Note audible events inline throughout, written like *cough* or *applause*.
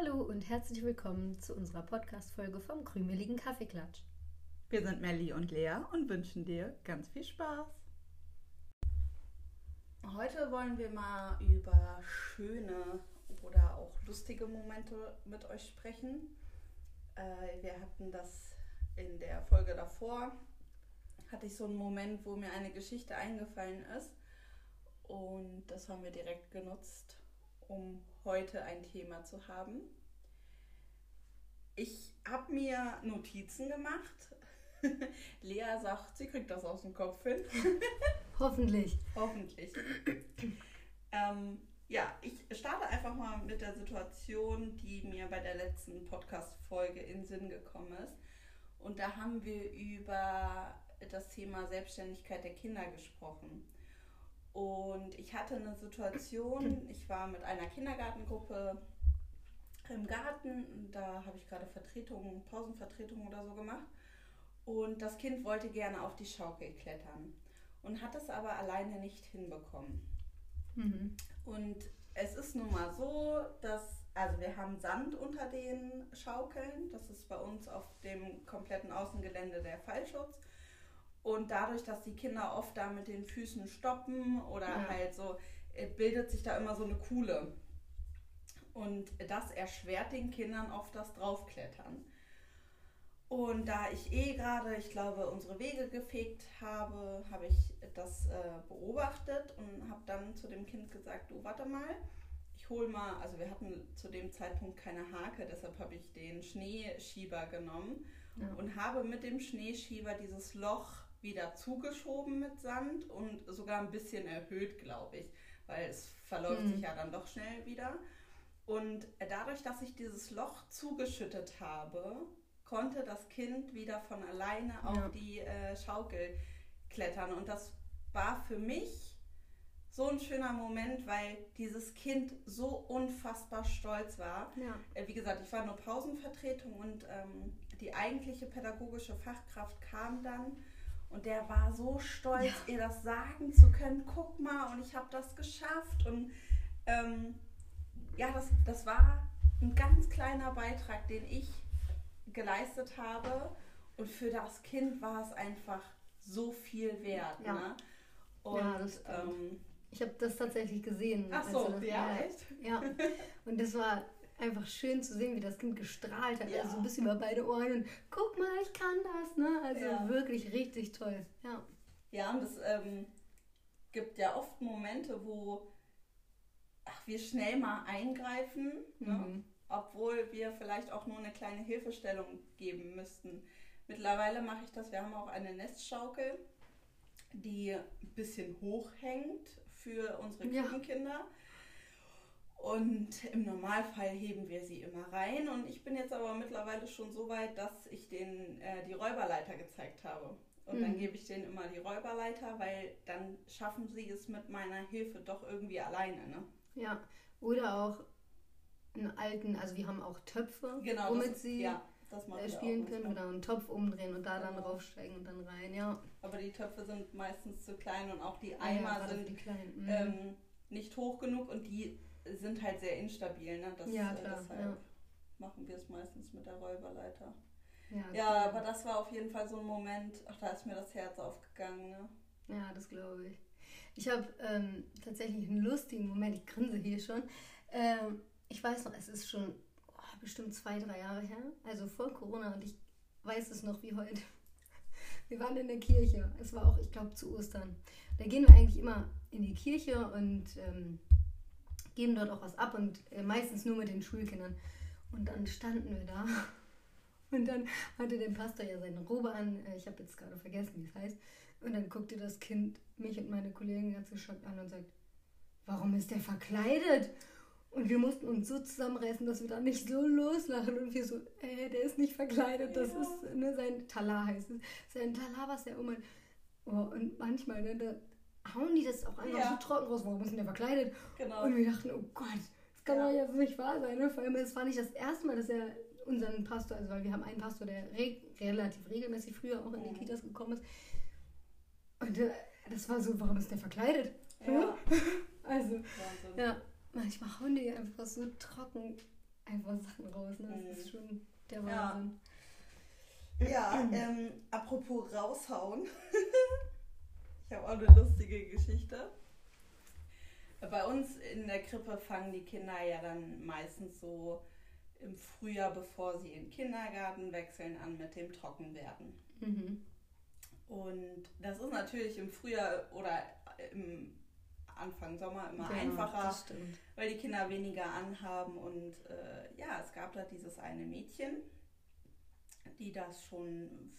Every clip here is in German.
Hallo und herzlich willkommen zu unserer Podcast-Folge vom krümeligen Kaffeeklatsch. Wir sind Melli und Lea und wünschen dir ganz viel Spaß. Heute wollen wir mal über schöne oder auch lustige Momente mit euch sprechen. Äh, wir hatten das in der Folge davor, hatte ich so einen Moment, wo mir eine Geschichte eingefallen ist. Und das haben wir direkt genutzt, um heute ein Thema zu haben. Ich habe mir Notizen gemacht. *laughs* Lea sagt, sie kriegt das aus dem Kopf hin. *laughs* Hoffentlich. Hoffentlich. ähm, ja, ich starte einfach mal mit der Situation, die mir bei der letzten Podcast-Folge in Sinn gekommen ist. Und da haben wir über das Thema Selbstständigkeit der Kinder gesprochen. Und ich hatte eine Situation, ich war mit einer Kindergartengruppe im Garten, da habe ich gerade Vertretungen, Pausenvertretungen oder so gemacht. Und das Kind wollte gerne auf die Schaukel klettern und hat es aber alleine nicht hinbekommen. Mhm. Und es ist nun mal so, dass, also wir haben Sand unter den Schaukeln, das ist bei uns auf dem kompletten Außengelände der Fallschutz. Und dadurch, dass die Kinder oft da mit den Füßen stoppen oder ja. halt so, äh, bildet sich da immer so eine Kuhle. Und das erschwert den Kindern oft das Draufklettern. Und da ich eh gerade, ich glaube, unsere Wege gefegt habe, habe ich das äh, beobachtet und habe dann zu dem Kind gesagt, du warte mal, ich hole mal, also wir hatten zu dem Zeitpunkt keine Hake, deshalb habe ich den Schneeschieber genommen ja. und habe mit dem Schneeschieber dieses Loch wieder zugeschoben mit Sand und sogar ein bisschen erhöht, glaube ich, weil es verläuft mhm. sich ja dann doch schnell wieder. Und dadurch, dass ich dieses Loch zugeschüttet habe, konnte das Kind wieder von alleine ja. auf die äh, Schaukel klettern. Und das war für mich so ein schöner Moment, weil dieses Kind so unfassbar stolz war. Ja. Äh, wie gesagt, ich war nur Pausenvertretung und ähm, die eigentliche pädagogische Fachkraft kam dann und der war so stolz, ja. ihr das sagen zu können. Guck mal, und ich habe das geschafft. Und ähm, ja, das, das war ein ganz kleiner Beitrag, den ich geleistet habe. Und für das Kind war es einfach so viel wert. Ja, ne? und, ja das ähm, Ich habe das tatsächlich gesehen. Ach so, ja, echt? Ja. Und das war einfach schön zu sehen, wie das Kind gestrahlt hat. Ja. Also so ein bisschen über beide Ohren und guck mal, ich kann das. Ne? Also ja. wirklich richtig toll. Ja, ja und es ähm, gibt ja oft Momente, wo ach, wir schnell mal eingreifen, ne? mhm. obwohl wir vielleicht auch nur eine kleine Hilfestellung geben müssten. Mittlerweile mache ich das, wir haben auch eine Nestschaukel, die ein bisschen hoch hängt für unsere ja. Und im Normalfall heben wir sie immer rein. Und ich bin jetzt aber mittlerweile schon so weit, dass ich denen äh, die Räuberleiter gezeigt habe. Und mhm. dann gebe ich denen immer die Räuberleiter, weil dann schaffen sie es mit meiner Hilfe doch irgendwie alleine. Ne? Ja, oder auch einen alten, also wir haben auch Töpfe, genau, womit das, sie ja, äh, spielen können. Genau, einen Topf umdrehen und da dann genau. raufsteigen und dann rein, ja. Aber die Töpfe sind meistens zu klein und auch die Eimer ja, sind mhm. ähm, nicht hoch genug und die sind halt sehr instabil. Ne? Das, ja, äh, klar. Deshalb ja. machen wir es meistens mit der Räuberleiter. Ja, ja, aber das war auf jeden Fall so ein Moment, ach, da ist mir das Herz aufgegangen. Ne? Ja, das glaube ich. Ich habe ähm, tatsächlich einen lustigen Moment, ich grinse hier schon. Ähm, ich weiß noch, es ist schon oh, bestimmt zwei, drei Jahre her, also vor Corona und ich weiß es noch wie heute. Wir waren in der Kirche. Es war auch, ich glaube, zu Ostern. Da gehen wir eigentlich immer in die Kirche und ähm, geben dort auch was ab und äh, meistens nur mit den Schulkindern. Und dann standen wir da *laughs* und dann hatte der Pastor ja seine Robe an. Äh, ich habe jetzt gerade vergessen, wie es heißt. Und dann guckte das Kind mich und meine Kollegen ganz geschockt an und sagt, warum ist der verkleidet? Und wir mussten uns so zusammenreißen, dass wir da nicht so loslachen. Und wir so, äh, der ist nicht verkleidet, das ja. ist ne, sein Talar heißt es. Sein Talar, was er um. Oh, und manchmal, ne, da, hauen die das auch einfach ja. so trocken raus. Warum ist denn der verkleidet? Genau. Und wir dachten, oh Gott, das kann doch jetzt nicht wahr sein. Ne? Vor allem, es war nicht das erste Mal, dass er unseren Pastor, also weil wir haben einen Pastor, der re relativ regelmäßig früher auch in die Kitas gekommen ist. Und äh, das war so, warum ist der verkleidet? Ja. *laughs* also, Wahnsinn. ja, manchmal hauen die einfach so trocken einfach Sachen raus. Ne? Das ist Mhm. schon der Wahnsinn. Ja, ähm, apropos raushauen. *laughs* ich habe auch eine lustige Geschichte. Bei uns in der Krippe fangen die Kinder ja dann meistens so im Frühjahr, bevor sie in den Kindergarten wechseln, an mit dem Trockenwerden. Mhm. Und das ist natürlich im Frühjahr oder im Anfang Sommer immer Genau, einfacher, weil die Kinder weniger anhaben. Und äh, ja, es gab da dieses eine Mädchen, die das schon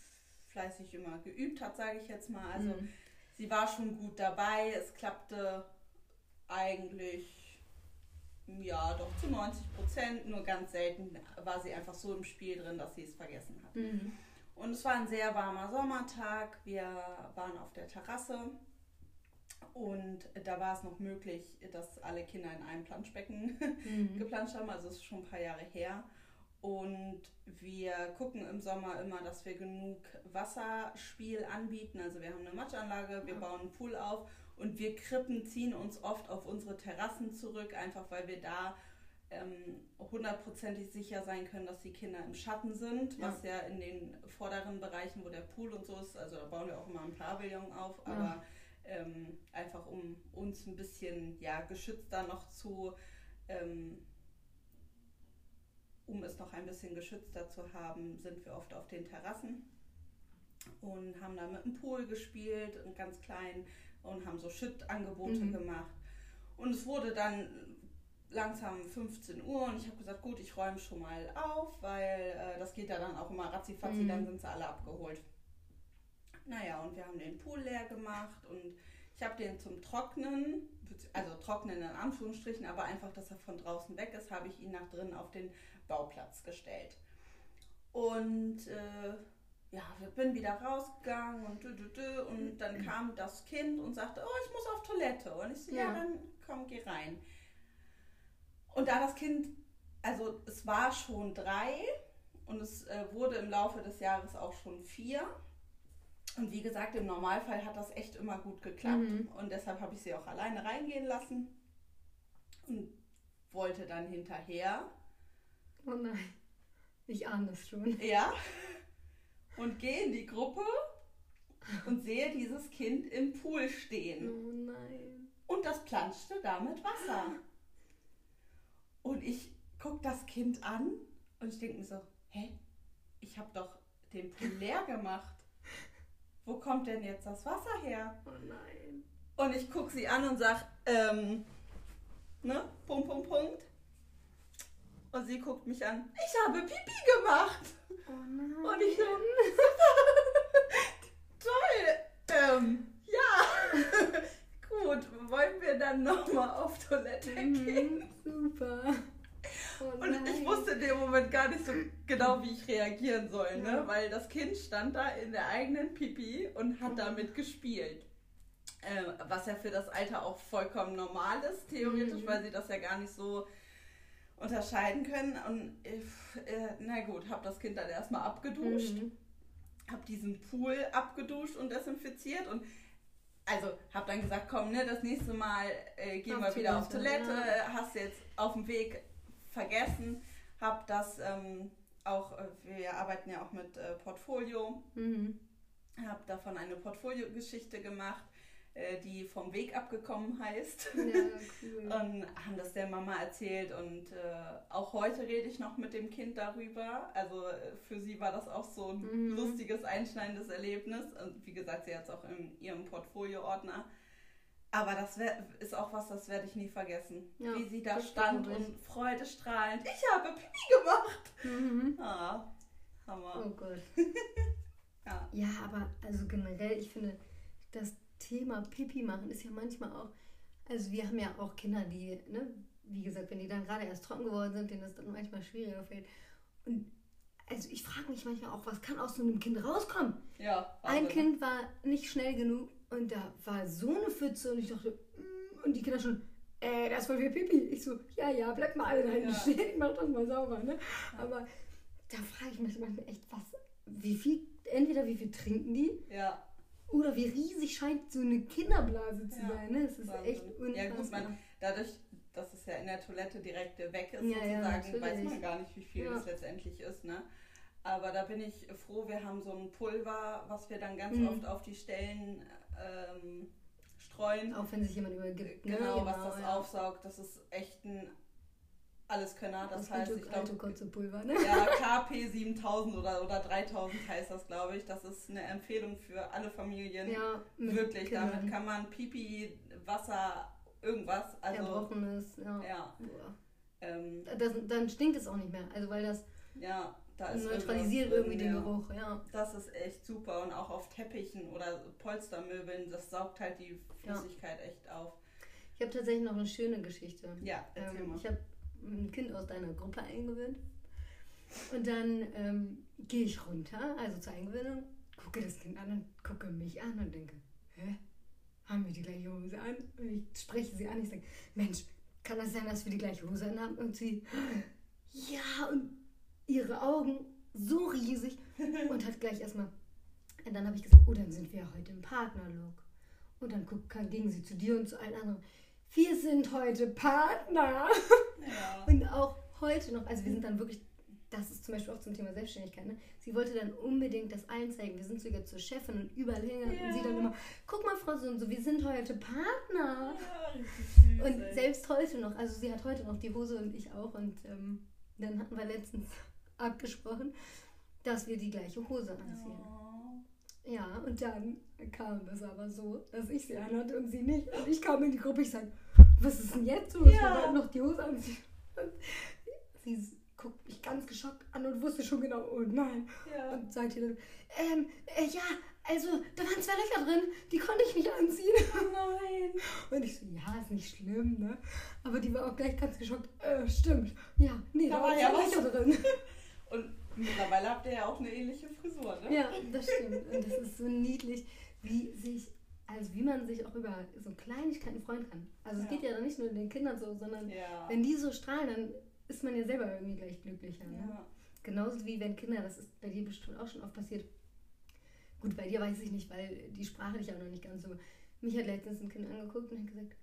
fleißig immer geübt hat, sage ich jetzt mal. Also Mhm. Sie war schon gut dabei. Es klappte eigentlich, ja, doch zu 90 Prozent. Nur ganz selten war sie einfach so im Spiel drin, dass sie es vergessen hat. Mhm. Und es war ein sehr warmer Sommertag. Wir waren auf der Terrasse und da war es noch möglich, dass alle Kinder in einem Planschbecken Mhm. *laughs* geplanscht haben. Also es ist schon ein paar Jahre her. Und wir gucken im Sommer immer, dass wir genug Wasserspiel anbieten. Also wir haben eine Matschanlage, wir bauen einen Pool auf und wir Krippen ziehen uns oft auf unsere Terrassen zurück, einfach weil wir da ähm, hundertprozentig sicher sein können, dass die Kinder im Schatten sind, Ja. was ja in den vorderen Bereichen, wo der Pool und so ist, also da bauen wir auch immer ein Pavillon auf, Ja. aber ähm, einfach um uns ein bisschen ja, geschützter noch zu, ähm, um es noch ein bisschen geschützter zu haben, sind wir oft auf den Terrassen und haben da mit dem Pool gespielt, und ganz klein und haben so Schüttangebote Mhm. gemacht. Und es wurde dann langsam 15 Uhr und ich habe gesagt, gut, ich räume schon mal auf, weil äh, das geht ja dann auch immer ratzifatzi, Mhm. dann sind sie alle abgeholt. Naja, und wir haben den Pool leer gemacht und ich habe den zum Trocknen, also trocknen in Anführungsstrichen, aber einfach, dass er von draußen weg ist, habe ich ihn nach drinnen auf den Bauplatz gestellt. Und äh, ja, ich bin wieder rausgegangen und dü, dü, dü, und dann kam das Kind und sagte, oh, ich muss auf Toilette. Und ich so, ja, Ja. dann komm, geh rein. Und da das Kind, also es war schon drei und es äh, wurde im Laufe des Jahres auch schon vier. Und wie gesagt, im Normalfall hat das echt immer gut geklappt. Mhm. Und deshalb habe ich sie auch alleine reingehen lassen und wollte dann hinterher. Oh nein. Ich ahne es schon. Ja. Und gehe in die Gruppe und sehe dieses Kind im Pool stehen. Oh nein. Und das planschte da mit Wasser. Und ich gucke das Kind an und ich denke mir so, hä? Ich habe doch den Pool leer gemacht. Wo kommt denn jetzt das Wasser her? Oh nein. Und ich gucke sie an und sag, ähm, ne, Punkt, Punkt, Punkt. Und sie guckt mich an, ich habe Pipi gemacht. Oh nein. Und ich so, *laughs* toll, ähm, ja, *laughs* gut, wollen wir dann nochmal auf Toilette gehen? Mhm, super. Oh Und ich wusste in dem Moment gar nicht so genau, wie ich reagieren soll, ne? Ja. weil das Kind stand da in der eigenen Pipi und hat damit gespielt. Äh, was ja für das Alter auch vollkommen normal ist, theoretisch, Mhm. weil sie das ja gar nicht so unterscheiden können. Und äh, äh, na gut, habe das Kind dann erstmal abgeduscht, Mhm. habe diesen Pool abgeduscht und desinfiziert und also habe dann gesagt, komm, ne, das nächste Mal äh, gehen Auf wir wieder auf Toilette, ja. hast jetzt auf dem Weg vergessen, habe das ähm, auch, äh, wir arbeiten ja auch mit äh, Portfolio, Mhm. habe davon eine Portfolio-Geschichte gemacht, äh, die vom Weg abgekommen heißt. Ja, cool. *laughs* Und haben das der Mama erzählt und äh, auch heute rede ich noch mit dem Kind darüber. Also äh, für sie war das auch so ein Mhm. lustiges, einschneidendes Erlebnis. Und wie gesagt, sie hat es auch in ihrem Portfolio-Ordner. Aber das wär, ist auch was, das werde ich nie vergessen. Ja, wie sie da stand und freudestrahlend, ich habe Pipi gemacht. Mhm. Ah, Hammer. Oh Gott. *laughs* Ja. Ja, aber also generell, ich finde, das Thema Pipi machen ist ja manchmal auch, also wir haben ja auch Kinder, die, ne, wie gesagt, wenn die dann gerade erst trocken geworden sind, denen das dann manchmal schwieriger fällt. Und also ich frage mich manchmal auch, was kann aus so einem Kind rauskommen? Ja, Ein Wahnsinn. Kind war nicht schnell genug und da war so eine Pfütze und ich dachte, mm, und die Kinder schon, äh, das ist voll viel Pipi. Ich so, ja, ja, bleib mal alle da Ja. stehen, mach das mal sauber, ne? Aber da frage ich mich manchmal echt, was, wie viel, entweder wie viel trinken die Ja, oder wie riesig scheint so eine Kinderblase zu Ja, sein, ne? Es ist Wahnsinn. echt Ja, gut, unfassbar. man, dadurch, dass es ja in der Toilette direkt weg ist, Ja, ja, sozusagen, weiß natürlich. man gar nicht, wie viel Ja. es letztendlich ist, ne? Aber da bin ich froh, wir haben so ein Pulver, was wir dann ganz Mhm. oft auf die Stellen ähm, streuen. Auch wenn sich jemand übergibt. ne? Genau, was das ja. aufsaugt, das ist echt ein Alleskönner. Das, Das, heißt, ich glaube, Kotzepulver, ne? ja, *laughs* KP 7000 oder, oder 3000 heißt das, glaube ich. Das ist eine Empfehlung für alle Familien. Ja, Wirklich, Kindern. damit kann man Pipi, Wasser, irgendwas, also Erbrochenes, ja. ja, ähm, Das, dann stinkt es auch nicht mehr. Also weil das ja, da neutralisiert irgendwie den ja. Geruch, ja. Das ist echt super und auch auf Teppichen oder Polstermöbeln, das saugt halt die Ja. Flüssigkeit echt auf. Ich habe tatsächlich noch eine schöne Geschichte. Ja, erzähl Ähm, mal. ich habe ein Kind aus deiner Gruppe eingewöhnt. Und dann ähm, gehe ich runter, also zur Eingewöhnung, gucke das Kind an und gucke mich an und denke, hä? Haben wir die gleiche Hose an? Und ich spreche sie an, ich sage, Mensch, kann das sein, dass wir die gleiche Hose anhaben? Und sie, ja, und ihre Augen so riesig und hat gleich erstmal, und dann habe ich gesagt, oh, dann sind wir heute im Partnerlook. Und dann guck, ging sie zu dir und zu allen anderen. Wir sind heute Partner. Ja. Und auch heute noch, also wir sind dann wirklich, das ist zum Beispiel auch zum Thema Selbstständigkeit, ne? Sie wollte dann unbedingt das allen zeigen. Wir sind sogar zur Chefin und überall hingegangen und sie dann Ja. immer, guck mal, Frau so und so, wir sind heute Partner. Ja, Und selbst heute noch, also sie hat heute noch die Hose und ich auch. Und ähm, dann hatten wir letztens *laughs* abgesprochen, dass wir die gleiche Hose anziehen. Ja, und dann kam es aber so, dass ich sie anhatte und sie nicht. Und ich kam in die Gruppe, ich sage, was ist denn jetzt los? Ja. Wir wollten noch die Hose anziehen. Und sie s- guckt mich ganz geschockt an und wusste schon genau, oh nein. Ja. Und sagte dann, ähm, äh, ja, also da waren zwei Löcher drin, die konnte ich nicht anziehen. Oh nein. *laughs* Und ich so, ja, ist nicht schlimm, ne? Aber die war auch gleich ganz geschockt, äh, stimmt. Ja, nee, Da da, war waren ja. Löcher drin. *laughs* *laughs* Und mittlerweile habt ihr ja auch eine ähnliche Frisur, ne? Ja, das stimmt. Und das ist so niedlich, wie sich, also wie man sich auch über so Kleinigkeiten freuen kann. Also es Ja. geht ja dann nicht nur den Kindern so, sondern Ja. wenn die so strahlen, dann ist man ja selber irgendwie gleich glücklicher. Ne? ja. Genauso wie wenn Kinder, das ist bei dir bestimmt auch schon oft passiert. Gut, bei dir weiß ich nicht, weil die Sprache dich auch noch nicht ganz so. Mich hat letztens ein Kind angeguckt und hat gesagt,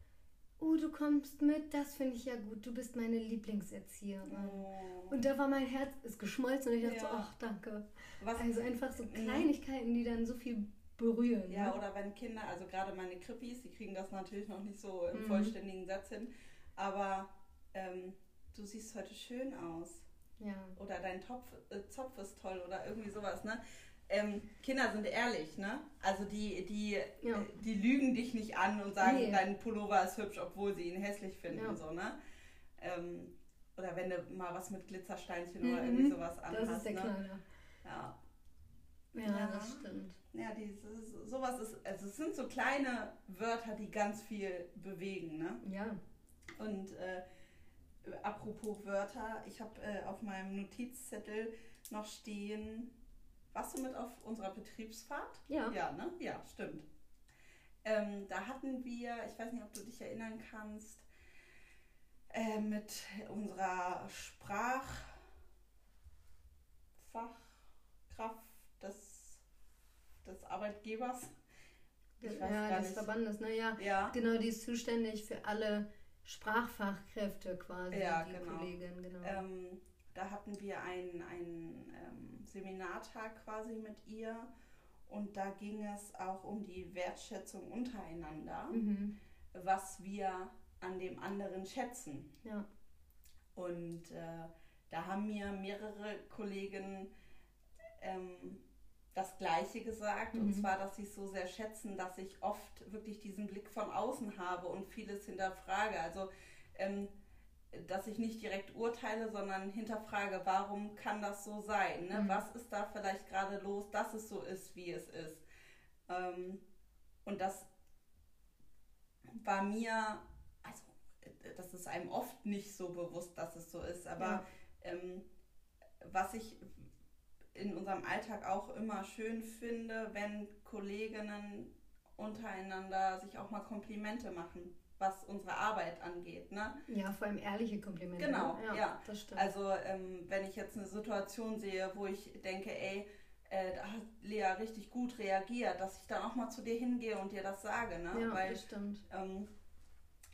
oh, du kommst mit, das finde ich ja gut, du bist meine Lieblingserzieherin. Oh. Und da war mein Herz ist geschmolzen und ich dachte so, Ja. ach, danke. Was, Also einfach so. Kleinigkeiten, die dann so viel berühren. Ja, ne? oder wenn Kinder, also gerade meine Krippis, die kriegen das natürlich noch nicht so im Mhm. vollständigen Satz hin, aber ähm, du siehst heute schön aus ja. oder dein Topf, äh, Zopf ist toll oder irgendwie sowas, ne? Ähm, Kinder sind ehrlich, ne? Also die, die, Ja. die lügen dich nicht an und sagen, Nee. dein Pullover ist hübsch, obwohl sie ihn hässlich finden Ja. und so, ne? Ähm, oder wenn du mal was mit Glitzersteinchen oder Mhm. irgendwie sowas anhast, Das ist der ne? Knaller. Ja. Ja, Ja. das stimmt. Ja, dieses, sowas ist, also es sind so kleine Wörter, die ganz viel bewegen, ne? Ja. Und äh, apropos Wörter, ich habe äh, auf meinem Notizzettel noch stehen, warst du mit auf unserer Betriebsfahrt? Ja. Ja, ne? Ja, stimmt. Ähm, da hatten wir, ich weiß nicht, ob du dich erinnern kannst, äh, mit unserer Sprachfachkraft des, des Arbeitgebers. Ich weiß ja, des. Verbandes, ne? Ja. Ja, Genau, die ist zuständig für alle Sprachfachkräfte quasi, Ja, die genau. Kollegin, genau. ähm, da hatten wir einen, einen ähm, Seminartag quasi mit ihr und da ging es auch um die Wertschätzung untereinander, Mhm. was wir an dem anderen schätzen. Ja. Und äh, da haben mir mehrere Kollegen ähm, das Gleiche gesagt. Und Mhm. zwar, dass sie es so sehr schätzen, dass ich oft wirklich diesen Blick von außen habe und vieles hinterfrage. Also, ähm, dass ich nicht direkt urteile, sondern hinterfrage, warum kann das so sein? Ne? Mhm. Was ist da vielleicht gerade los, dass es so ist, wie es ist? Ähm, und das war mir, also äh, das ist einem oft nicht so bewusst, dass es so ist, aber Ja. ähm, was ich in unserem Alltag auch immer schön finde, wenn Kolleginnen untereinander sich auch mal Komplimente machen, was unsere Arbeit angeht. Ne? ja, vor allem ehrliche Komplimente. Genau, ne? ja. Das stimmt. Also ähm, wenn ich jetzt eine Situation sehe, wo ich denke, ey, äh, da hat Lea richtig gut reagiert, dass ich dann auch mal zu dir hingehe und dir das sage, ne? ja, Weil das stimmt. ähm,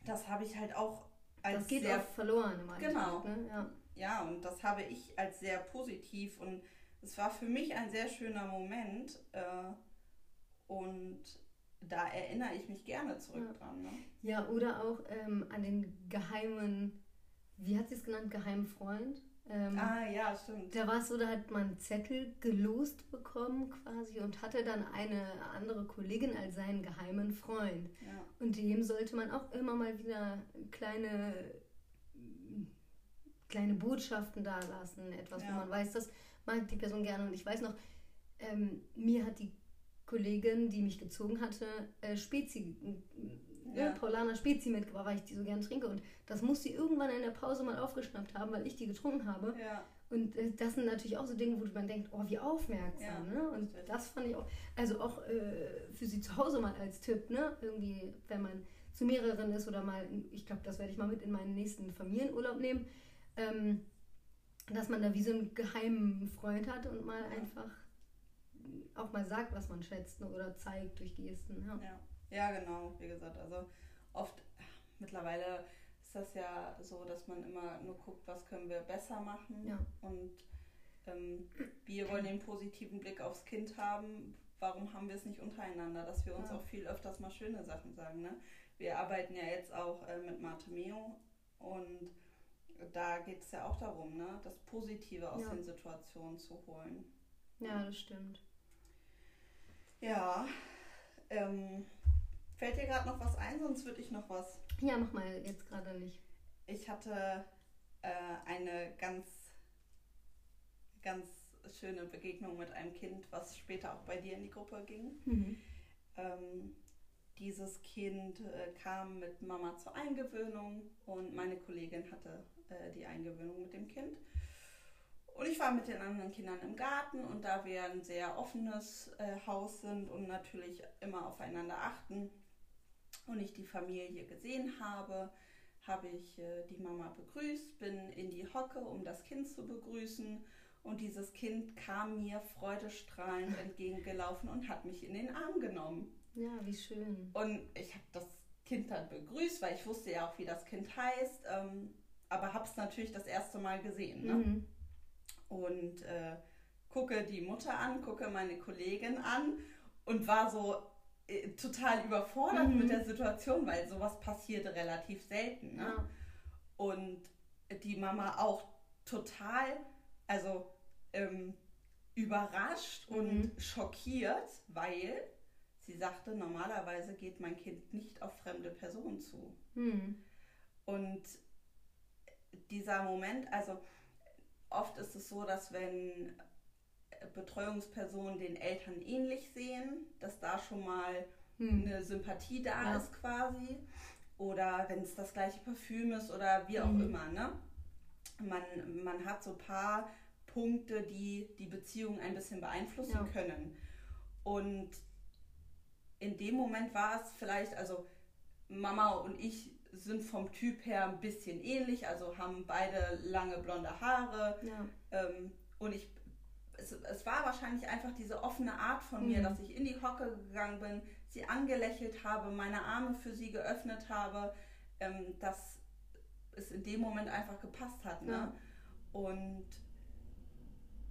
das habe ich halt auch als das geht sehr oft verloren im Alltag. Genau. Ne? Ja. ja, und das habe ich als sehr positiv und es war für mich ein sehr schöner Moment äh, und da erinnere ich mich gerne zurück Ja. dran. Ne? ja, oder auch ähm, an den geheimen, wie hat sie es genannt, geheimen Freund. Ähm, Ah, ja, stimmt. Da war es so, da hat man einen Zettel gelost bekommen quasi und hatte dann eine andere Kollegin als seinen geheimen Freund. Ja, Und dem sollte man auch immer mal wieder kleine, kleine Botschaften dalassen. Etwas, Ja. wo man weiß, das mag die Person gerne. Und ich weiß noch, ähm, mir hat die Kollegin, die mich gezogen hatte, äh, Spezi, Ja. ja. Paulaner Spezi mitgebracht, weil ich die so gerne trinke. Und das muss sie irgendwann in der Pause mal aufgeschnappt haben, weil ich die getrunken habe. ja, Und äh, das sind natürlich auch so Dinge, wo man denkt, oh, wie aufmerksam, Ja, ne? Und das fand ich auch, also auch äh, für sie zu Hause mal als Tipp, ne? Irgendwie, wenn man zu mehreren ist oder mal, ich glaube, das werde ich mal mit in meinen nächsten Familienurlaub nehmen, ähm, dass man da wie so einen geheimen Freund hat und mal Ja. einfach auch mal sagt, was man schätzt ne? oder zeigt durch Gesten. Ja. ja. Ja, genau, wie gesagt. Also oft, mittlerweile ist das ja so, dass man immer nur guckt, was können wir besser machen. Ja. Und ähm, wir wollen den positiven Blick aufs Kind haben. Warum haben wir es nicht untereinander, dass wir uns Ja. auch viel öfters mal schöne Sachen sagen? Ne? Wir arbeiten ja jetzt auch äh, mit Marte Meo und da geht es ja auch darum, ne? das Positive aus Ja. den Situationen zu holen. ja, das stimmt. Ja, ähm, fällt dir gerade noch was ein, sonst würde ich noch was. Ja, mach mal jetzt gerade nicht. Ich hatte äh, eine ganz, ganz schöne Begegnung mit einem Kind, was später auch bei dir in die Gruppe ging. Mhm. Ähm, dieses Kind äh, kam mit Mama zur Eingewöhnung und meine Kollegin hatte äh, die Eingewöhnung mit dem Kind. Und ich war mit den anderen Kindern im Garten und da wir ein sehr offenes äh, Haus sind und natürlich immer aufeinander achten und ich die Familie gesehen habe, habe ich äh, die Mama begrüßt, bin in die Hocke, um das Kind zu begrüßen und dieses Kind kam mir freudestrahlend entgegengelaufen und hat mich in den Arm genommen. Ja, wie schön. Und ich habe das Kind dann begrüßt, weil ich wusste ja auch, wie das Kind heißt, ähm, aber habe es natürlich das erste Mal gesehen. Ne? Mhm. Und äh, gucke die Mutter an, gucke meine Kollegin an und war so äh, total überfordert Mhm. mit der Situation, weil sowas passiert relativ selten. Ne? Ja. Und die Mama auch total, also ähm, überrascht Mhm. und schockiert, weil sie sagte, normalerweise geht mein Kind nicht auf fremde Personen zu. Mhm. Und dieser Moment, also oft ist es so, dass wenn Betreuungspersonen den Eltern ähnlich sehen, dass da schon mal Mhm. eine Sympathie da Ja. ist quasi. Oder wenn es das gleiche Parfüm ist oder wie auch Mhm. immer. Ne? Man, man hat so ein paar Punkte, die die Beziehung ein bisschen beeinflussen Ja. können. Und in dem Moment war es vielleicht, also Mama und ich sind vom Typ her ein bisschen ähnlich, also haben beide lange blonde Haare. Ja. Ähm, und ich, es, es war wahrscheinlich einfach diese offene Art von mir, Mhm. dass ich in die Hocke gegangen bin, sie angelächelt habe, meine Arme für sie geöffnet habe, ähm, dass es in dem Moment einfach gepasst hat. Ne? Ja. Und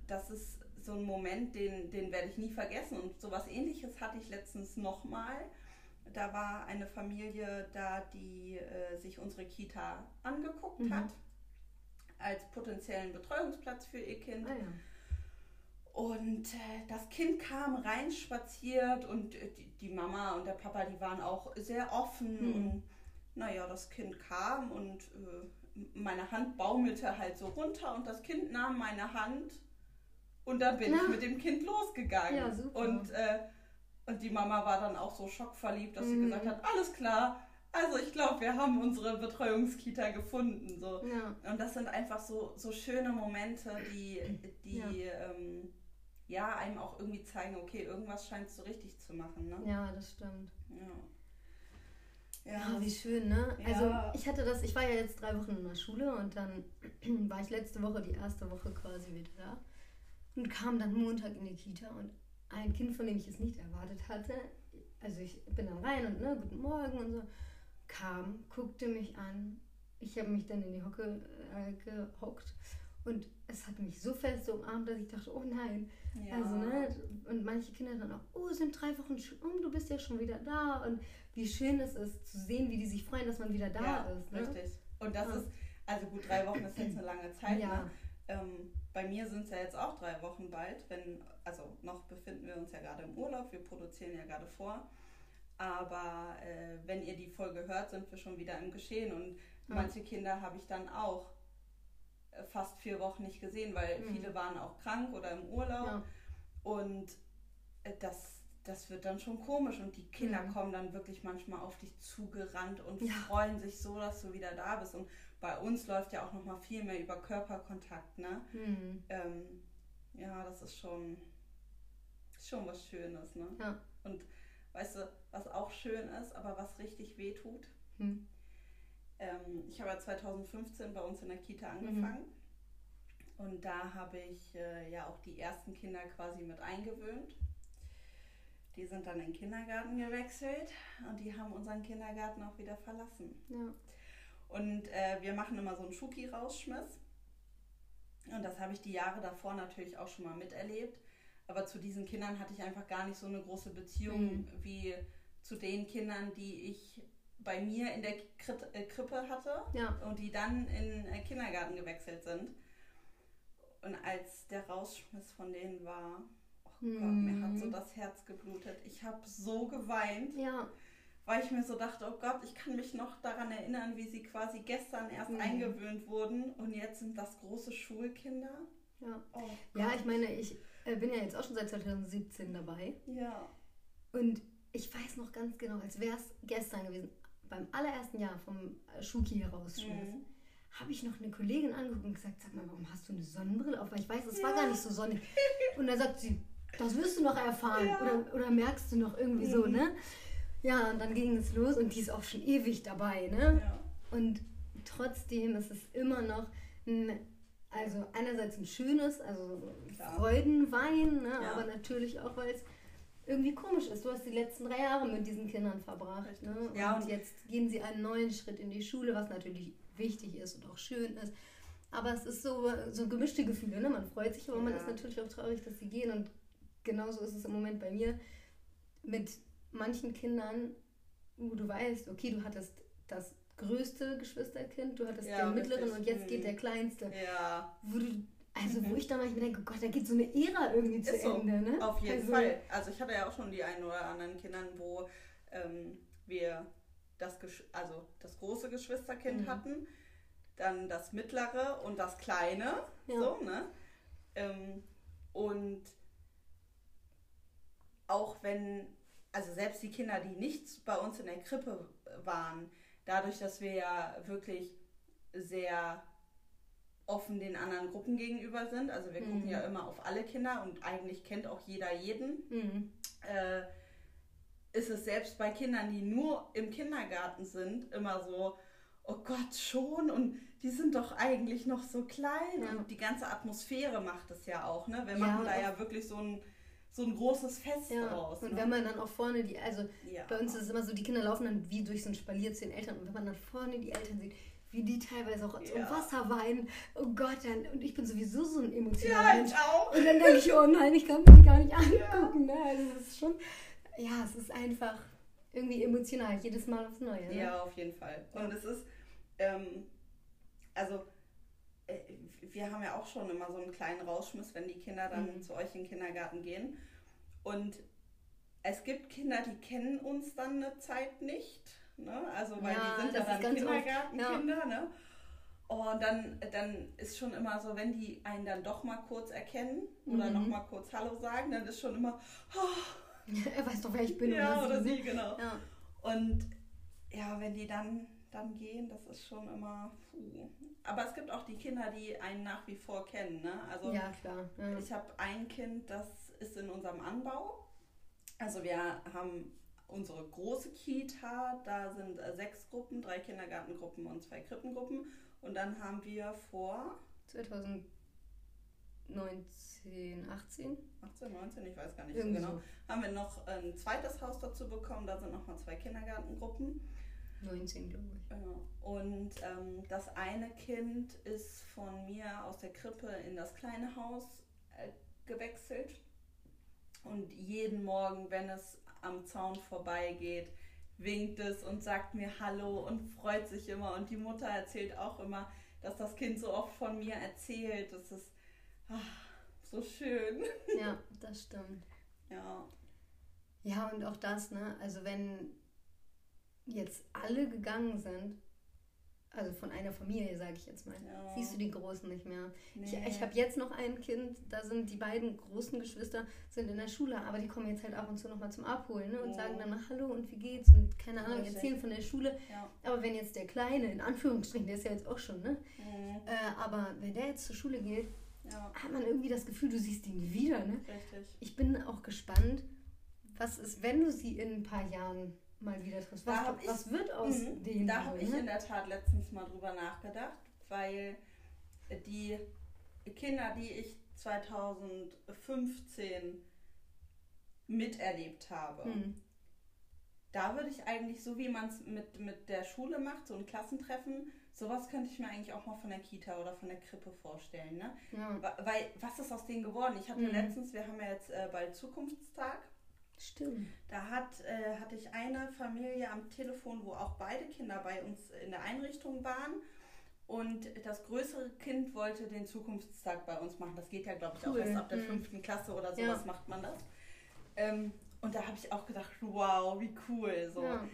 das ist so ein Moment, den, den werde ich nie vergessen. Und sowas ähnliches hatte ich letztens nochmal. Da war eine Familie da, die äh, sich unsere Kita angeguckt Mhm. hat, als potenziellen Betreuungsplatz für ihr Kind. Ah, ja. Und äh, das Kind kam reinspaziert und äh, die, die Mama und der Papa, die waren auch sehr offen. Mhm. Und naja, das Kind kam und äh, meine Hand baumelte halt so runter und das Kind nahm meine Hand und dann bin Ja. ich mit dem Kind losgegangen. Ja, super. Und, äh, und die Mama war dann auch so schockverliebt, dass sie Mhm. gesagt hat, alles klar, also ich glaube, wir haben unsere Betreuungskita gefunden. So. Ja. Und das sind einfach so, so schöne Momente, die, die Ja. ähm, ja, einem auch irgendwie zeigen, okay, irgendwas scheint so richtig zu machen. Ne? ja, das stimmt. Ja. Ja, wie schön, ne? Also ich hatte das, ich war ja jetzt drei Wochen in der Schule und dann *clears throat* war ich letzte Woche, die erste Woche quasi wieder da und kam dann Montag in die Kita und ein Kind, von dem ich es nicht erwartet hatte, also ich bin dann rein und ne, guten Morgen und so, kam, guckte mich an ich habe mich dann in die Hocke äh, gehockt und es hat mich so fest umarmt, dass ich dachte, oh nein. Ja. Also, ne? Und manche Kinder dann auch, oh, sind drei Wochen schon um, du bist ja schon wieder da. Und wie schön es ist zu sehen, wie die sich freuen, dass man wieder da ja, ist. Ne? Richtig. Und das ja. ist, also gut, drei Wochen ist jetzt eine lange Zeit. Ja. Ne? Ähm, bei mir sind es ja jetzt auch drei Wochen bald, wenn, also noch befinden wir uns ja gerade im Urlaub, wir produzieren ja gerade vor. Aber äh, wenn ihr die Folge hört, sind wir schon wieder im Geschehen. Und manche Kinder habe ich dann auch äh, fast vier Wochen nicht gesehen, weil mhm. viele waren auch krank oder im Urlaub. Ja. Und äh, das, das wird dann schon komisch und die Kinder mhm. kommen dann wirklich manchmal auf dich zugerannt und ja. freuen sich so, dass du wieder da bist. Und bei uns läuft ja auch noch mal viel mehr über Körperkontakt, ne? Mhm. Ähm, ja, das ist schon, schon was Schönes, ne? Ja. Und weißt du, was auch schön ist, aber was richtig weh tut? Mhm. Ähm, ich habe ja 2015 bei uns in der Kita mhm. angefangen. Mhm. Und da habe ich äh, ja auch die ersten Kinder quasi mit eingewöhnt. Die sind dann in den Kindergarten gewechselt und die haben unseren Kindergarten auch wieder verlassen. Ja. Und äh, wir machen immer so einen Schuki-Rausschmiss. Und das habe ich die Jahre davor natürlich auch schon mal miterlebt. Aber zu diesen Kindern hatte ich einfach gar nicht so eine große Beziehung mhm. wie zu den Kindern, die ich bei mir in der äh, Krippe hatte ja. und die dann in den Kindergarten gewechselt sind. Und als der Rausschmiss von denen war, oh Gott, mir hat so mhm. das Herz geblutet. Ich habe so geweint. Ja. Weil ich mir so dachte, oh Gott, ich kann mich noch daran erinnern, wie sie quasi gestern erst mhm. eingewöhnt wurden und jetzt sind das große Schulkinder. Ja, oh ja ich meine, ich äh, bin ja jetzt auch schon seit 2017 dabei. Ja. Und ich weiß noch ganz genau, als wäre es gestern gewesen beim allerersten Jahr vom äh, Schuki herausschmiss, mhm. habe ich noch eine Kollegin angeguckt und gesagt, sag mal, warum hast du eine Sonnenbrille auf? Weil ich weiß, es ja. war gar nicht so sonnig. Und dann sagt sie, das wirst du noch erfahren. Ja. Oder, oder merkst du noch irgendwie mhm. so, ne? Ja, und dann ging es los und die ist auch schon ewig dabei, ne? Ja. Und trotzdem ist es immer noch ein, also einerseits ein schönes, also Klar. Freudenwein, ne? Ja. aber natürlich auch, weil es irgendwie komisch ist. Du hast die letzten drei Jahre mit diesen Kindern verbracht. Ne? Und, ja, und jetzt gehen sie einen neuen Schritt in die Schule, was natürlich wichtig ist und auch schön ist. Aber es ist so, so gemischte Gefühle. Ne? Man freut sich, aber ja. man ist natürlich auch traurig, dass sie gehen. Und genauso ist es im Moment bei mir mit manchen Kindern, wo du weißt, okay, du hattest das größte Geschwisterkind, du hattest ja, den mittleren richtig. und jetzt geht der kleinste. Ja. Wo du also, wo ich dann manchmal denke, Gott, da geht so eine Ära irgendwie zu so, Ende, ne? Auf jeden also, Fall. Also, ich hatte ja auch schon die einen oder anderen Kindern, wo ähm, wir das, also das große Geschwisterkind mhm. hatten, dann das mittlere und das kleine. Ja. So, ne? Ähm, und auch wenn, also selbst die Kinder, die nicht bei uns in der Krippe waren, dadurch, dass wir ja wirklich sehr offen den anderen Gruppen gegenüber sind. Also wir mhm. gucken ja immer auf alle Kinder und eigentlich kennt auch jeder jeden. Mhm. Äh, ist es selbst bei Kindern, die nur im Kindergarten sind, immer so, oh Gott, schon und die sind doch eigentlich noch so klein. Ja. Und die ganze Atmosphäre macht es ja auch, ne? Wir machen ja, da ja wirklich so ein so ein großes Fest ja. draus. Und ne? wenn man dann auch vorne die, also ja. bei uns ist es immer so, die Kinder laufen dann wie durch so ein Spalier zu den Eltern und wenn man dann vorne die Eltern sieht, wie die teilweise auch ja. Wasser weinen. Oh Gott, dann, und ich bin sowieso so ein emotionaler ja, Mensch. Auch. Und dann denke ich, oh nein, ich kann mich gar nicht angucken. Ja. Ne? Also es ist schon, ja, es ist einfach irgendwie emotional, jedes Mal aufs Neue. Ne? Ja, auf jeden Fall. Und es ist, ähm, also wir haben ja auch schon immer so einen kleinen Rausschmiss, wenn die Kinder dann mhm. zu euch in den Kindergarten gehen. Und es gibt Kinder, die kennen uns dann eine Zeit nicht Ne? Also weil ja, die sind ja dann Kindergartenkinder, ja. ne? Und dann, dann ist schon immer so, wenn die einen dann doch mal kurz erkennen oder mhm. noch mal kurz Hallo sagen, dann ist schon immer, oh. *laughs* er weiß doch, wer ich bin. Ja, oder, oder sie, genau. Ja. Und ja, wenn die dann, dann gehen, das ist schon immer, puh. Aber es gibt auch die Kinder, die einen nach wie vor kennen. Ne? Also ja, klar. Ja. Ich habe ein Kind, das ist in unserem Anbau. Also wir haben unsere große Kita, da sind äh, sechs Gruppen, drei Kindergartengruppen und zwei Krippengruppen. Und dann haben wir vor 2019, 18? 18, 19, ich weiß gar nicht Irgendwie so genau. Haben wir noch ein zweites Haus dazu bekommen, da sind nochmal zwei Kindergartengruppen. 19, glaube ich. Ja. Und ähm, das eine Kind ist von mir aus der Krippe in das kleine Haus äh, gewechselt. Und jeden Morgen, wenn es am Zaun vorbeigeht, winkt es und sagt mir Hallo und freut sich immer. Und die Mutter erzählt auch immer, dass das Kind so oft von mir erzählt. Das ist ach, so schön. Ja, das stimmt. Ja. Ja, und auch das, ne? Also wenn jetzt alle gegangen sind, also von einer Familie, sage ich jetzt mal, Ja. siehst du die Großen nicht mehr. Ich, Nee. ich habe jetzt noch ein Kind, da sind die beiden großen Geschwister sind in der Schule, aber die kommen jetzt halt ab und zu nochmal zum Abholen ne? und Oh. sagen dann mal Hallo und wie geht's und keine Ahnung, erzählen von der Schule. Ja. Aber wenn jetzt der Kleine, in Anführungsstrichen, der ist ja jetzt auch schon, ne? Mhm. Äh, aber wenn der jetzt zur Schule geht, Ja, hat man irgendwie das Gefühl, du siehst ihn nie wieder, ne? richtig. Ich bin auch gespannt, was ist, wenn du sie in ein paar Jahren mal wieder triffst. Da Was, ich- was wird aus Mhm. denen? Da habe ich ne? in der Tat letztens mal drüber nachgedacht, weil die Kinder, die ich 2015 miterlebt habe, Hm. da würde ich eigentlich, so wie man es mit, mit der Schule macht, so ein Klassentreffen, sowas könnte ich mir eigentlich auch mal von der Kita oder von der Krippe vorstellen. Ne? Ja, Weil, was ist aus denen geworden? Ich hatte Mhm. letztens, wir haben ja jetzt äh, bald Zukunftstag, stimmt. da hat, äh, hatte ich eine Familie am Telefon, wo auch beide Kinder bei uns in der Einrichtung waren. Und das größere Kind wollte den Zukunftstag bei uns machen. Das geht ja, glaube ich, auch Cool. erst ab der Mhm. fünften Klasse oder Ja. sowas macht man das. Ähm, und da habe ich auch gedacht, wow, wie cool. So. Ja.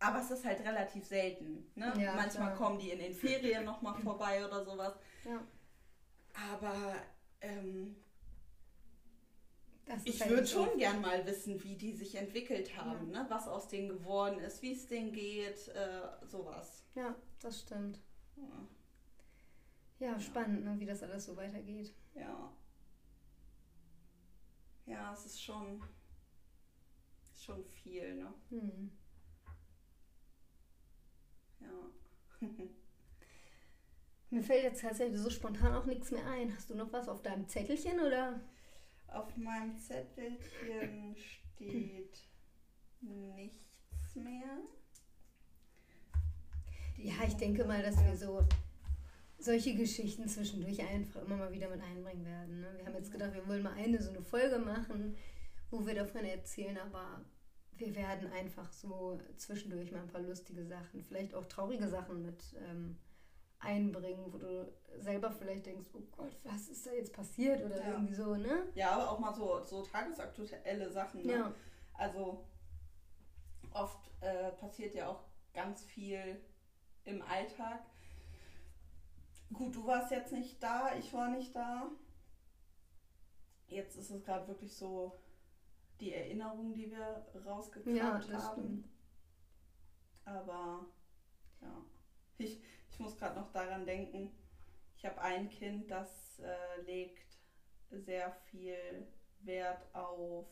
Aber es ist halt relativ selten. Ne? Ja, Manchmal klar. kommen die in den Ferien nochmal vorbei oder sowas. Ja. Aber ähm, ich würde schon gern mal wissen, wie die sich entwickelt haben, ne? was aus denen geworden ist, wie es denen geht, äh, sowas. Ja, das stimmt. Ja. Ja, spannend, ne, wie das alles so weitergeht. Ja, ja es ist schon, schon viel, ne? Hm. Ja. *laughs* Mir fällt jetzt tatsächlich so spontan auch nichts mehr ein. Hast du noch was auf deinem Zettelchen oder? Auf meinem Zettelchen steht nichts mehr. Die- Ja, ich denke mal, dass wir so solche Geschichten zwischendurch einfach immer mal wieder mit einbringen werden. Ne? Wir haben jetzt gedacht, wir wollen mal eine so eine Folge machen, wo wir davon erzählen, aber wir werden einfach so zwischendurch mal ein paar lustige Sachen, vielleicht auch traurige Sachen mit ähm, einbringen, wo du selber vielleicht denkst, oh Gott, was ist da jetzt passiert oder Ja. irgendwie so, ne? Ja, aber auch mal so, so tagesaktuelle Sachen. Ne? Ja, Also oft äh, passiert ja auch ganz viel im Alltag. Gut, du warst jetzt nicht da, ich war nicht da. Jetzt ist es gerade wirklich so die Erinnerung, die wir rausgekramt ja haben. stimmt. Aber ja, ich, ich muss gerade noch daran denken, ich habe ein Kind, das äh, legt sehr viel Wert auf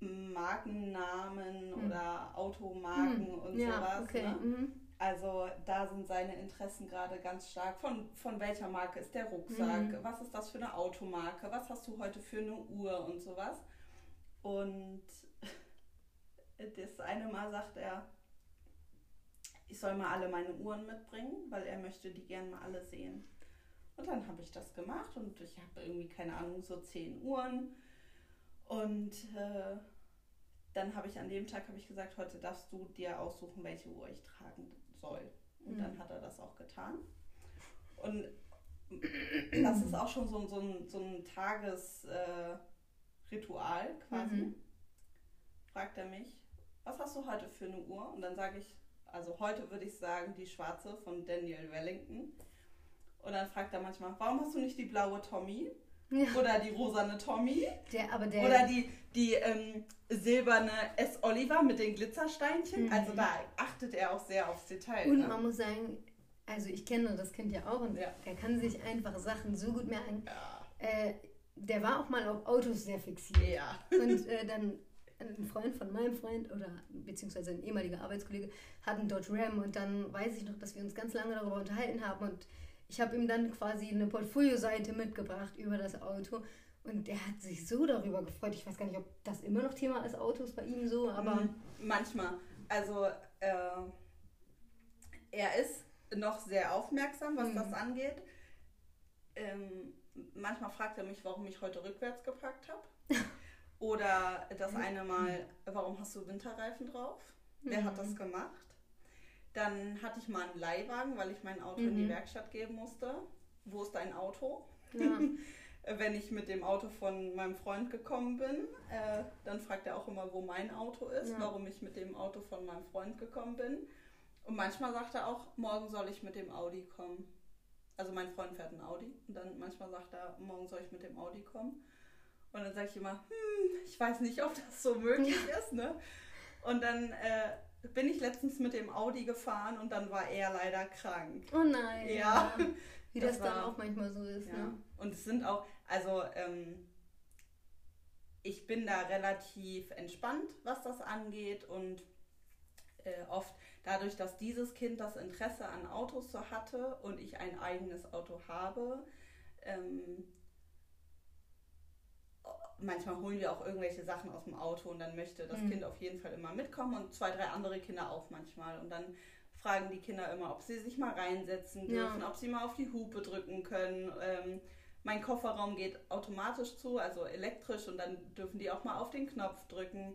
Markennamen Hm. oder Automarken Hm, und ja, sowas. okay. Ne? Mhm. Also da sind seine Interessen gerade ganz stark. Von, von welcher Marke ist der Rucksack? Mhm. Was ist das für eine Automarke? Was hast du heute für eine Uhr und sowas? Und *laughs* das eine Mal sagt er, ich soll mal alle meine Uhren mitbringen, weil er möchte die gerne mal alle sehen. Und dann habe ich das gemacht und ich habe irgendwie, keine Ahnung, so zehn Uhren. Und äh, dann habe ich an dem Tag habe ich gesagt, heute darfst du dir aussuchen, welche Uhr ich tragen soll. Und Mhm. dann hat er das auch getan. Und das ist auch schon so, so ein, so ein Tagesritual äh, quasi. Mhm. Fragt er mich, was hast du heute für eine Uhr? Und dann sage ich, also heute würde ich sagen, die schwarze von Daniel Wellington. Und dann fragt er manchmal, warum hast du nicht die blaue Tommy? Ja, Oder die rosane Tommy? der, aber der, Oder die, die ähm, silberne S. Oliver mit den Glitzersteinchen. Mhm. Also da achtet er auch sehr aufs Detail. Und ne? man muss sagen, also ich kenne das Kind ja auch und Ja. er kann sich einfach Sachen so gut merken. Ja. Äh, der war auch mal auf Autos sehr fixiert. ja. Und äh, dann ein Freund von meinem Freund oder beziehungsweise ein ehemaliger Arbeitskollege hat einen Dodge Ram und dann weiß ich noch, dass wir uns ganz lange darüber unterhalten haben und ich habe ihm dann quasi eine Portfolioseite mitgebracht über das Auto und der hat sich so darüber gefreut. Ich weiß gar nicht, ob das immer noch Thema ist, Autos bei ihm so, aber manchmal. Also äh, er ist noch sehr aufmerksam, was mhm. das angeht. Ähm, manchmal fragt er mich, warum ich heute rückwärts gepackt habe. *laughs* Oder das eine Mal, warum hast du Winterreifen drauf? Wer hat das mhm. gemacht? Dann hatte ich mal einen Leihwagen, weil ich mein Auto mhm. in die mhm. Werkstatt geben musste. Wo ist dein Auto? Ja. *laughs* Wenn ich mit dem Auto von meinem Freund gekommen bin, äh, dann fragt er auch immer, wo mein Auto ist, ja. warum ich mit dem Auto von meinem Freund gekommen bin. Und manchmal sagt er auch, morgen soll ich mit dem Audi kommen. Also mein Freund fährt ein Audi und dann manchmal sagt er, morgen soll ich mit dem Audi kommen. Und dann sage ich immer, hm, ich weiß nicht, ob das so möglich ist, ne? Und dann äh, bin ich letztens mit dem Audi gefahren und dann war er leider krank. Oh nein. Ja. Wie das, das war, dann auch manchmal so ist. Ja. Ne? Und es sind auch, also ähm, ich bin da relativ entspannt, was das angeht und äh, oft dadurch, dass dieses Kind das Interesse an Autos so hatte und ich ein eigenes Auto habe, ähm, manchmal holen wir auch irgendwelche Sachen aus dem Auto und dann möchte das mhm. Kind auf jeden Fall immer mitkommen und zwei, drei andere Kinder auch manchmal. Und dann fragen die Kinder immer, ob sie sich mal reinsetzen dürfen, ja. ob sie mal auf die Hupe drücken können. Ähm, mein Kofferraum geht automatisch zu, also elektrisch und dann dürfen die auch mal auf den Knopf drücken.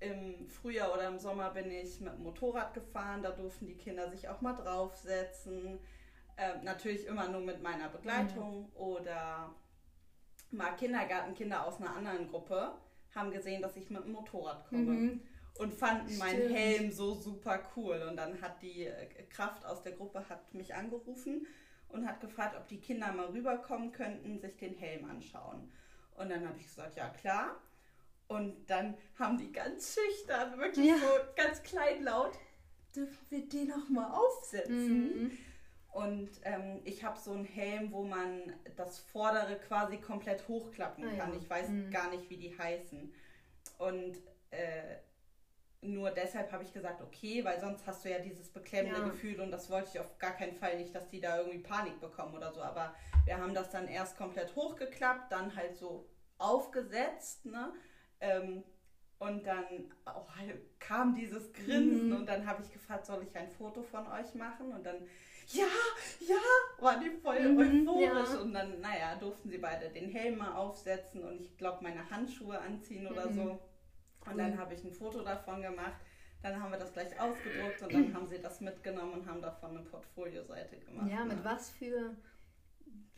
Im Frühjahr oder im Sommer bin ich mit dem Motorrad gefahren, da durften die Kinder sich auch mal draufsetzen. Ähm, natürlich immer nur mit meiner Begleitung mhm. oder mal Kindergartenkinder aus einer anderen Gruppe haben gesehen, dass ich mit dem Motorrad komme. Mhm. Und fanden meinen Helm so super cool. Und dann hat die äh, Kraft aus der Gruppe hat mich angerufen und hat gefragt, ob die Kinder mal rüberkommen könnten, sich den Helm anschauen. Und dann habe ich gesagt, ja klar. Und dann haben die ganz schüchtern, wirklich ja. so ganz kleinlaut, dürfen wir den noch mal aufsetzen? Mhm. Und ähm, ich habe so einen Helm, wo man das Vordere quasi komplett hochklappen ah, kann. Ja. Ich weiß mhm. gar nicht, wie die heißen. Und äh, nur deshalb habe ich gesagt, okay, weil sonst hast du ja dieses beklemmende ja. Gefühl und das wollte ich auf gar keinen Fall nicht, dass die da irgendwie Panik bekommen oder so. Aber wir haben das dann erst komplett hochgeklappt, dann halt so aufgesetzt, ne? Ähm, und dann oh, kam dieses Grinsen mhm. und dann habe ich gefragt, soll ich ein Foto von euch machen? Und dann ja, ja, waren die voll mhm, euphorisch. Ja. Und dann, naja, durften sie beide den Helm mal aufsetzen und ich glaube meine Handschuhe anziehen oder mhm. so. Und dann habe ich ein Foto davon gemacht. Dann haben wir das gleich ausgedruckt und dann *clears throat* haben sie das mitgenommen und haben davon eine Portfolioseite gemacht. Ja, mit ne? was für,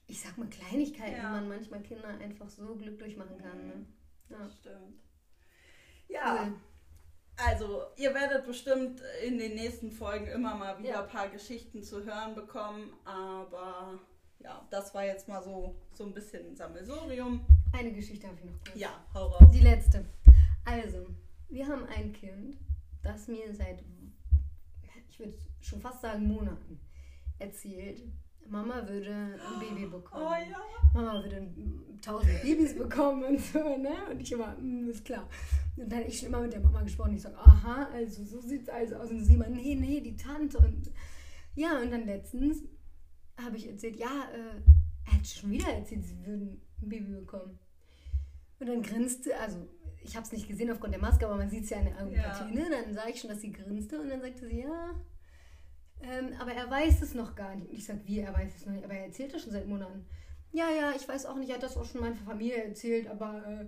ich sag mal, Kleinigkeiten ja. man manchmal Kinder einfach so glücklich machen kann. Ne? Mhm. Ja. Das stimmt. Ja. Cool. Also, ihr werdet bestimmt in den nächsten Folgen immer mal wieder ja. ein paar Geschichten zu hören bekommen, aber ja, das war jetzt mal so, so ein bisschen ein Sammelsurium. Eine Geschichte habe ich noch kurz. Ja, hau raus. Die letzte. Also, wir haben ein Kind, das mir seit, ich würde schon fast sagen, Monaten erzählt, Mama würde ein *gasps* Baby bekommen. Oh ja. Mama würde tausend Babys bekommen und so, ne? Und ich immer, mm, ist klar. Und dann ich schon immer mit der Mama gesprochen. Ich sage, aha, also so sieht es also aus. Und sie immer, nee, nee, die Tante. Und ja, und dann letztens habe ich erzählt, ja, äh, er hat schon wieder erzählt, sie würden ein Baby bekommen. Und dann grinste, also ich habe es nicht gesehen aufgrund der Maske, aber man sieht es ja in der Augenpartie, ja. ne? Dann sage ich schon, dass sie grinste und dann sagte sie, ja, ähm, aber er weiß es noch gar nicht. Und ich sage, wie, er weiß es noch nicht? Aber er erzählt das schon seit Monaten. Ja, ja, ich weiß auch nicht, er hat das auch schon meiner Familie erzählt, aber äh,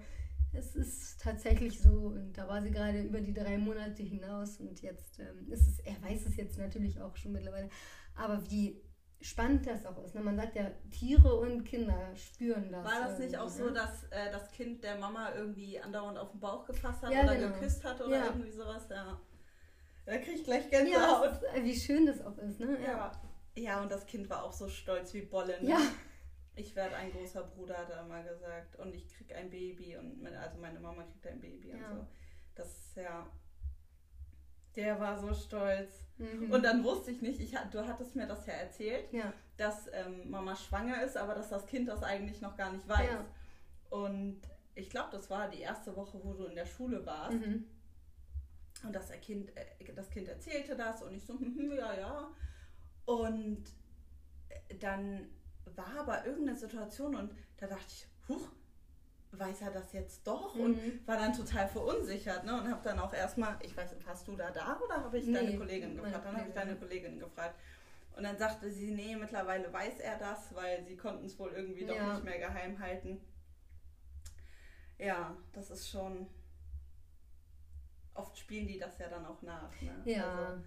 es ist tatsächlich so. Und da war sie gerade über die drei Monate hinaus und jetzt ähm, ist es, er weiß es jetzt natürlich auch schon mittlerweile. Aber wie spannend das auch ist. Ne? Man sagt ja, Tiere und Kinder spüren das. War das nicht auch so, ne? dass äh, das Kind der Mama irgendwie andauernd auf den Bauch gefasst hat ja, oder genau. geküsst hat oder ja. irgendwie sowas? Ja. Da kriege ich gleich Gänsehaut. Ja, wie schön das auch ist, ne? Ja. Ja, und das Kind war auch so stolz wie Bolle. Ne? Ja. Ich werde ein großer Bruder, hat er immer gesagt. Und ich kriege ein Baby. und Also meine Mama kriegt ein Baby ja. und so. Das ist ja. Der war so stolz. Mhm. Und dann wusste ich nicht, ich, du hattest mir das ja erzählt, ja. dass ähm, Mama schwanger ist, aber dass das Kind das eigentlich noch gar nicht weiß. Ja. Und ich glaube, das war die erste Woche, wo du in der Schule warst. Mhm. Und das kind, äh, das kind erzählte das und ich so, hm, hm, ja, ja. Und dann war aber irgendeine Situation und da dachte ich, huch, weiß er das jetzt doch? Mhm. Und war dann total verunsichert, ne? Und habe dann auch erstmal, ich weiß nicht, warst du da da oder habe ich Nee, deine Kollegin gefragt? Dann habe ich deine Kollegin gefragt. Und dann sagte sie, nee, mittlerweile weiß er das, weil sie konnten es wohl irgendwie doch Ja. nicht mehr geheim halten. Ja, das ist schon. Oft spielen die das ja dann auch nach. Ne? Ja. Also,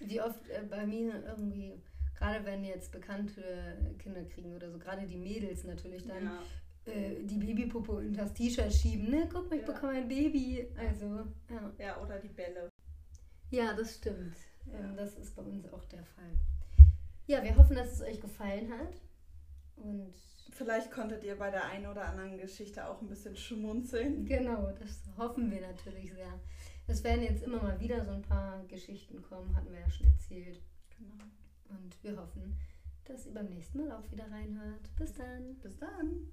Wie oft äh, bei mir irgendwie, gerade wenn jetzt bekannte Kinder kriegen oder so, gerade die Mädels natürlich dann, ja. äh, die Babypuppe unter das T-Shirt schieben, ne? Guck mal, ich Ja. bekomme ein Baby. Also, ja. ja, oder die Bälle. Ja, das stimmt. Ähm, das ist bei uns auch der Fall. Ja, wir hoffen, dass es euch gefallen hat. Und Vielleicht konntet ihr bei der einen oder anderen Geschichte auch ein bisschen schmunzeln. genau, das hoffen wir natürlich sehr. Es werden jetzt immer mal wieder so ein paar Geschichten kommen, hatten wir ja schon erzählt. Genau. Und wir hoffen, dass ihr beim nächsten Mal auch wieder reinhört. Bis dann. Bis dann.